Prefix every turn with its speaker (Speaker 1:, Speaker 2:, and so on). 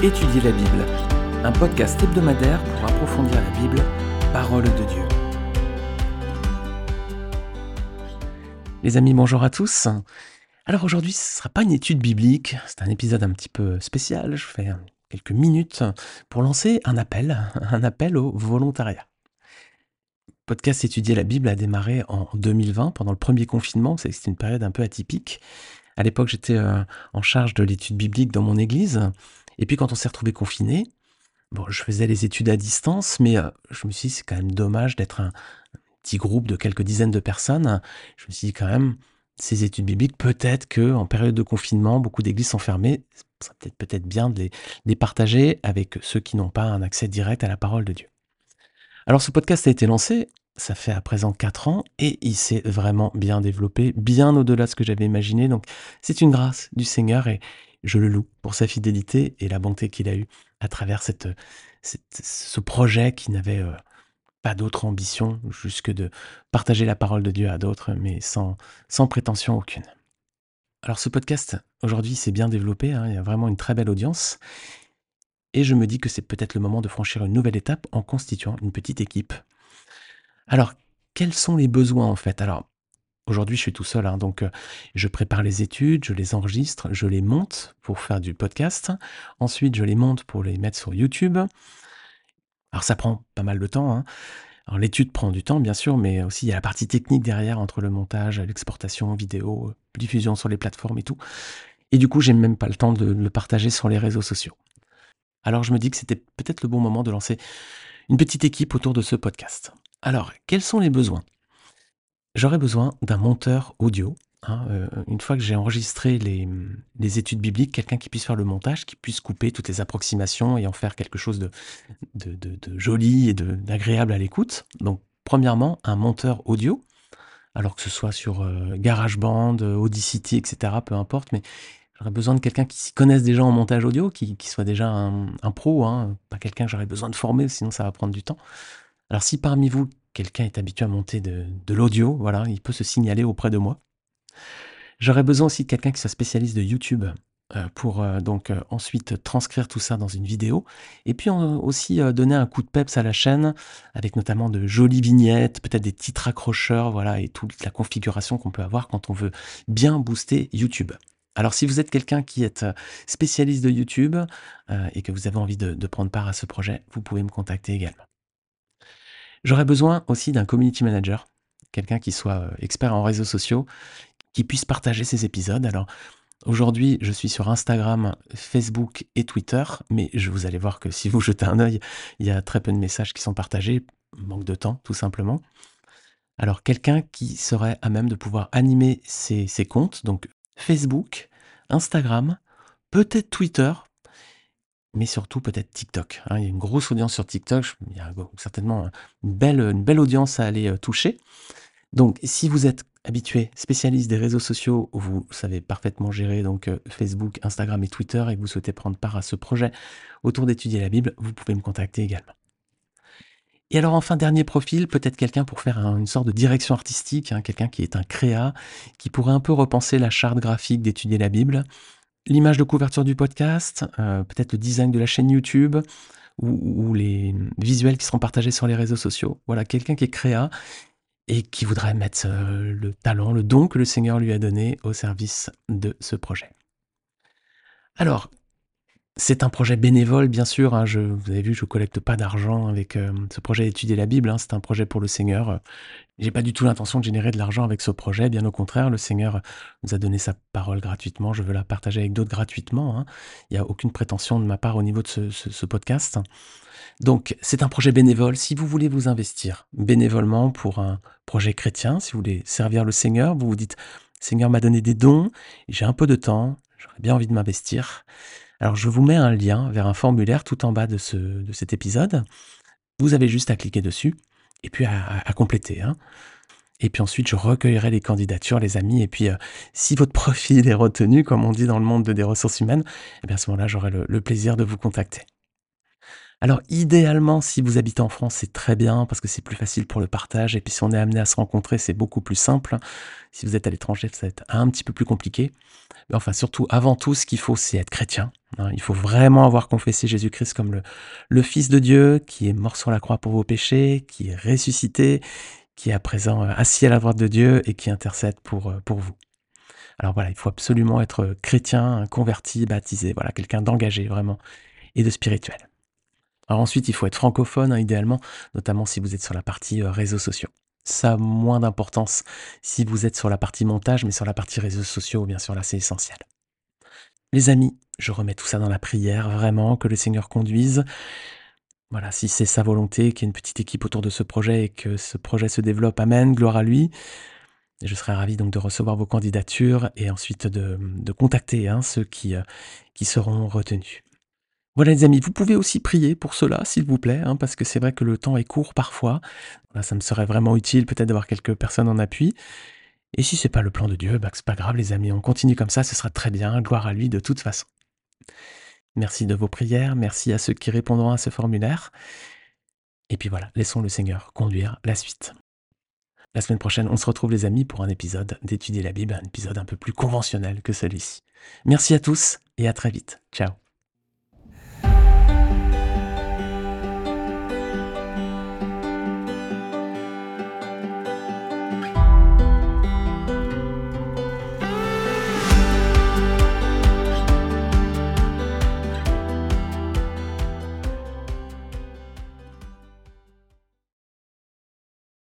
Speaker 1: Étudier la Bible, un podcast hebdomadaire pour approfondir la Bible, parole de Dieu. Les amis, bonjour à tous. Alors aujourd'hui, ce ne sera pas une étude biblique, c'est un épisode un petit peu spécial. Je fais quelques minutes pour lancer un appel, un appel au volontariat. podcast Étudier la Bible a démarré en 2020 pendant le premier confinement. C'était une période un peu atypique. À l'époque, j'étais euh, en charge de l'étude biblique dans mon église et puis quand on s'est retrouvé confiné, bon, je faisais les études à distance, mais euh, je me suis dit, c'est quand même dommage d'être un, petit groupe de quelques dizaines de personnes. Je me suis dit quand même, ces études bibliques, peut-être que en période de confinement, beaucoup d'églises sont fermées. Ça peut-être peut-être bien de les, partager avec ceux qui n'ont pas un accès direct à la parole de Dieu. Alors ce podcast a été lancé, ça fait à présent 4 ans, et il s'est vraiment bien développé, bien au-delà de ce que j'avais imaginé. Donc c'est une grâce du Seigneur et, je le loue pour sa fidélité et la bonté qu'il a eue à travers cette, ce projet qui n'avait euh, pas d'autre ambition jusque de partager la parole de Dieu à d'autres, mais sans, sans prétention aucune. Alors ce podcast, aujourd'hui, s'est bien développé, hein, il y a vraiment une très belle audience, et je me dis que c'est peut-être le moment de franchir une nouvelle étape en constituant une petite équipe. Alors, quels sont les besoins en fait? Alors, Aujourd'hui, je suis tout seul, hein, donc euh, je prépare les études, je les enregistre, je les monte pour faire du podcast. Ensuite, je les monte pour les mettre sur YouTube. Alors ça prend pas mal de temps. Hein. L'étude prend du temps, bien sûr, mais aussi il y a la partie technique derrière entre le montage, l'exportation vidéo, diffusion sur les plateformes et tout. Et du coup, j'ai même pas le temps de le partager sur les réseaux sociaux. Alors je me dis que c'était peut-être le bon moment de lancer une petite équipe autour de ce podcast. Alors, quels sont les besoins? J'aurais besoin d'un monteur audio. Hein, euh, une fois que j'ai enregistré les, études bibliques, quelqu'un qui puisse faire le montage, qui puisse couper toutes les approximations et en faire quelque chose de, joli et d'agréable à l'écoute. Donc, premièrement, un monteur audio, alors que ce soit sur euh, GarageBand, Audacity, etc., peu importe, mais j'aurais besoin de quelqu'un qui s'y connaisse déjà en montage audio, qui, soit déjà un, pro, hein, pas quelqu'un que j'aurais besoin de former, sinon ça va prendre du temps. Alors si parmi vous, quelqu'un est habitué à monter de, l'audio, voilà, il peut se signaler auprès de moi. J'aurais besoin aussi de quelqu'un qui soit spécialiste de YouTube euh, pour euh, donc euh, ensuite transcrire tout ça dans une vidéo et puis aussi donner un coup de peps à la chaîne avec notamment de jolies vignettes, peut-être des titres accrocheurs, voilà, et toute la configuration qu'on peut avoir quand on veut bien booster YouTube. Alors si vous êtes quelqu'un qui est spécialiste de YouTube et que vous avez envie de prendre part à ce projet, vous pouvez me contacter également. J'aurais besoin aussi d'un community manager, quelqu'un qui soit euh, expert en réseaux sociaux, qui puisse partager ces épisodes. Alors, Aujourd'hui, je suis sur Instagram, Facebook et Twitter, mais je vous allez voir que si vous jetez un œil, il y a très peu de messages qui sont partagés, manque de temps tout simplement. Alors quelqu'un qui serait à même de pouvoir animer ces, ces comptes, donc Facebook, Instagram, peut-être Twitter, mais surtout peut-être TikTok. Hein. Il y a une grosse audience sur TikTok, il y a certainement une belle, audience à aller euh, toucher. Donc si vous êtes habitué, spécialiste des réseaux sociaux, vous savez parfaitement gérer donc euh, Facebook, Instagram et Twitter et que vous souhaitez prendre part à ce projet autour d'étudier la Bible, vous pouvez me contacter également. Et alors enfin, dernier profil, peut-être quelqu'un pour faire une sorte de direction artistique, hein, quelqu'un qui est un créa, qui pourrait un peu repenser la charte graphique d'étudier la Bible, l'image de couverture du podcast, euh, peut-être le design de la chaîne YouTube ou, les visuels qui seront partagés sur les réseaux sociaux. Voilà, quelqu'un qui est créa et qui voudrait mettre euh, le talent, le don que le Seigneur lui a donné au service de ce projet. Alors, c'est un projet bénévole, bien sûr. Hein, vous avez vu, je ne collecte pas d'argent avec euh, ce projet d'étudier la Bible. Hein, c'est un projet pour le Seigneur. J'ai pas du tout l'intention de générer de l'argent avec ce projet. Bien au contraire, le Seigneur nous a donné sa parole gratuitement. Je veux la partager avec d'autres gratuitement. Hein. Il n'y a aucune prétention de ma part au niveau de ce, podcast. Donc, c'est un projet bénévole. Si vous voulez vous investir bénévolement pour un projet chrétien, si vous voulez servir le Seigneur, vous vous dites, Seigneur m'a donné des dons, j'ai un peu de temps, j'aurais bien envie de m'investir. Alors je vous mets un lien vers un formulaire tout en bas de, ce, de cet épisode. Vous avez juste à cliquer dessus et puis à, compléter. Hein. Et puis ensuite, je recueillerai les candidatures, les amis. Et puis, euh, si votre profil est retenu, comme on dit dans le monde des ressources humaines, eh bien à ce moment-là, j'aurai le, plaisir de vous contacter. Alors idéalement, si vous habitez en France, c'est très bien parce que c'est plus facile pour le partage et puis si on est amené à se rencontrer, c'est beaucoup plus simple. Si vous êtes à l'étranger, ça va être un petit peu plus compliqué. Mais enfin, surtout, avant tout, ce qu'il faut, c'est être chrétien. hein. Il faut vraiment avoir confessé Jésus-Christ comme le, Fils de Dieu, qui est mort sur la croix pour vos péchés, qui est ressuscité, qui est à présent euh, assis à la droite de Dieu et qui intercède euh, pour vous. Alors voilà, il faut absolument être chrétien, converti, baptisé, voilà, quelqu'un d'engagé vraiment et de spirituel. Ensuite, il faut être francophone, hein, idéalement, notamment si vous êtes sur la partie euh, réseaux sociaux. Ça a moins d'importance si vous êtes sur la partie montage, mais sur la partie réseaux sociaux, bien sûr, là, c'est essentiel. Les amis, je remets tout ça dans la prière, vraiment, que le Seigneur conduise. Voilà, si c'est sa volonté, qu'il y ait une petite équipe autour de ce projet et que ce projet se développe, amen, gloire à lui. Je serai ravi donc de recevoir vos candidatures et ensuite de, contacter hein, ceux euh, qui seront retenus. Voilà les amis, vous pouvez aussi prier pour cela, s'il vous plaît, hein, parce que c'est vrai que le temps est court parfois. Voilà, ça me serait vraiment utile peut-être d'avoir quelques personnes en appui. Et si c'est pas le plan de Dieu, bah, c'est pas grave les amis, on continue comme ça, ce sera très bien, gloire à lui de toute façon. Merci de vos prières, merci à ceux qui répondront à ce formulaire. Et puis voilà, laissons le Seigneur conduire la suite. La semaine prochaine, on se retrouve les amis pour un épisode d'étudier la Bible, un épisode un peu plus conventionnel que celui-ci. Merci à tous et à très vite. Ciao